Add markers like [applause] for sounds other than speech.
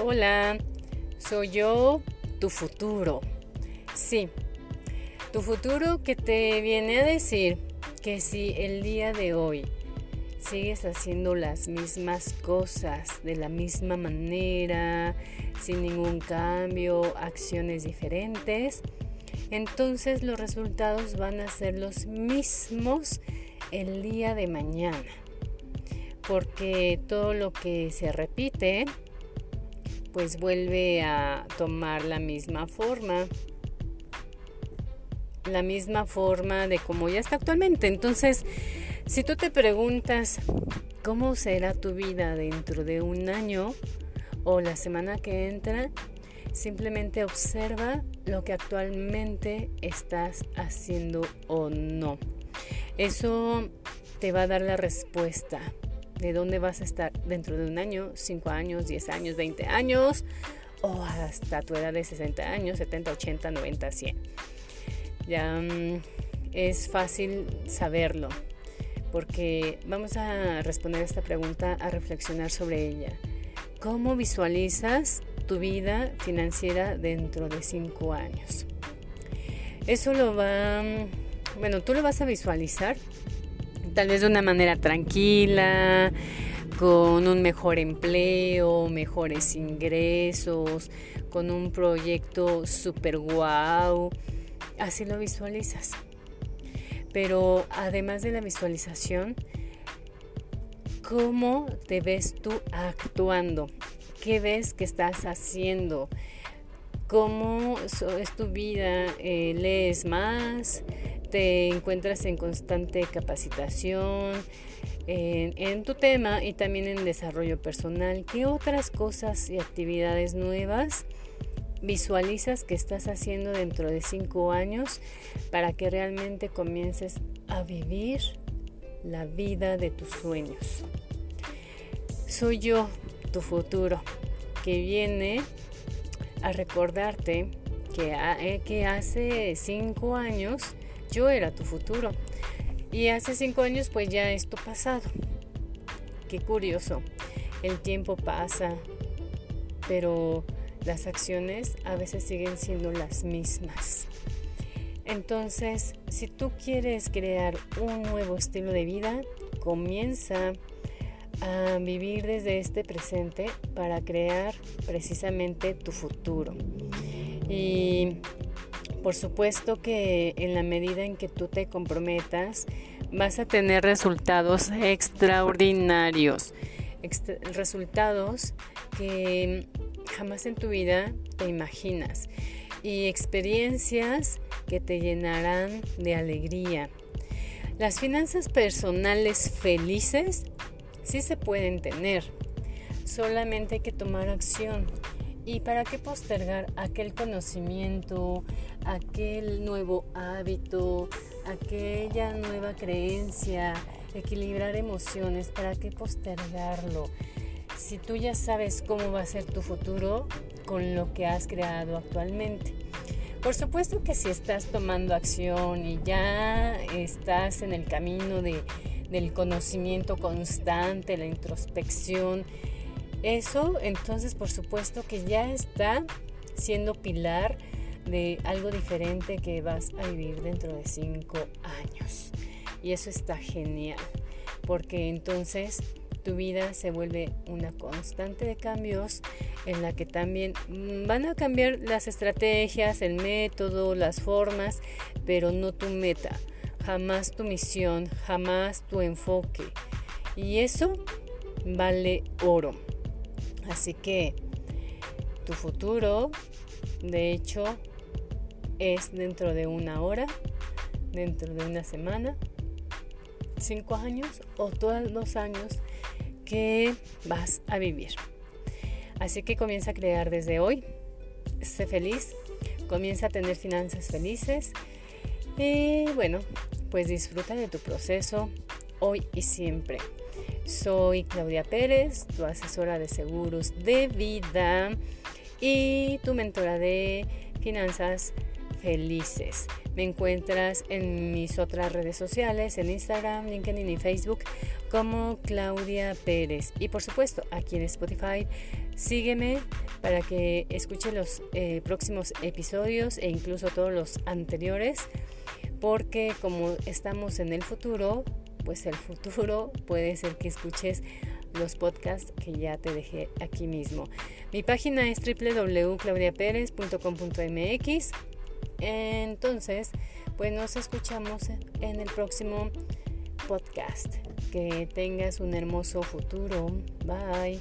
Hola, soy yo, tu futuro. Sí, tu futuro que te viene a decir que si el día de hoy sigues haciendo las mismas cosas de la misma manera, sin ningún cambio, acciones diferentes, entonces los resultados van a ser los mismos el día de mañana. Porque todo lo que se repite pues vuelve a tomar la misma forma, la misma forma de como ya está actualmente. Entonces, si tú te preguntas cómo será tu vida dentro de un año o la semana que entra, simplemente observa lo que actualmente estás haciendo o no. Eso te va a dar la respuesta de dónde vas a estar dentro de un año, 5 años, 10 años, 20 años o hasta tu edad de 60 años, 70, 80, 90, 100. Ya mm, es fácil saberlo porque vamos a responder esta pregunta, a reflexionar sobre ella. ¿Cómo visualizas tu vida financiera dentro de 5 años? Eso lo va, mm, bueno, tú lo vas a visualizar tal vez de una manera tranquila, con un mejor empleo, mejores ingresos, con un proyecto super guau. Así lo visualizas. Pero además de la visualización, ¿cómo te ves tú actuando? ¿Qué ves que estás haciendo? ¿Cómo es tu vida? Eh, ¿Lees más? Te encuentras en constante capacitación en, tu tema y también en desarrollo personal. ¿Qué otras cosas y actividades nuevas visualizas que estás haciendo dentro de cinco años para que realmente comiences a vivir la vida de tus sueños? Soy yo, tu futuro, que viene a recordarte que, eh, hace cinco años yo era tu futuro. Y hace cinco años pues ya esto pasado. Qué curioso. El tiempo pasa, pero las acciones a veces siguen siendo las mismas. Entonces, si tú quieres crear un nuevo estilo de vida, comienza a vivir desde este presente para crear precisamente tu futuro. Y por supuesto que en la medida en que tú te comprometas, vas a tener resultados extraordinarios, resultados que jamás en tu vida te imaginas y experiencias que te llenarán de alegría. Las finanzas personales felices sí se pueden tener, solamente hay que tomar acción. ¿Y para qué postergar aquel conocimiento, aquel nuevo hábito, aquella nueva creencia, equilibrar emociones? ¿Para qué postergarlo? Si tú ya sabes cómo va a ser tu futuro con lo que has creado actualmente. Por supuesto que si estás tomando acción y ya estás en el camino de, del conocimiento constante, la introspección, eso entonces por supuesto que ya está siendo pilar de algo diferente que vas a vivir dentro de cinco años. Y eso está genial, porque entonces tu vida se vuelve una constante de cambios en la que también van a cambiar las estrategias, el método, las formas, pero no tu meta, jamás tu misión, jamás tu enfoque. Y eso vale oro. Así que tu futuro, de hecho, es dentro de una hora, dentro de una semana, cinco años o todos los años que vas a vivir. Así que comienza a crear desde hoy. Sé feliz, comienza a tener finanzas felices y bueno, pues disfruta de tu proceso hoy y siempre. Soy Claudia Pérez, tu asesora de seguros de vida y tu mentora de finanzas felices. Me encuentras en mis otras redes sociales, en Instagram, LinkedIn y Facebook, como Claudia Pérez. Y por supuesto, aquí en Spotify, sígueme para que escuche los eh, próximos episodios e incluso todos los anteriores, porque como estamos en el futuro, pues el futuro [laughs] puede ser que escuches los podcasts que ya te dejé aquí mismo. Mi página es www.claudiaperez.com.mx. Entonces, pues nos escuchamos en el próximo podcast. Que tengas un hermoso futuro. Bye.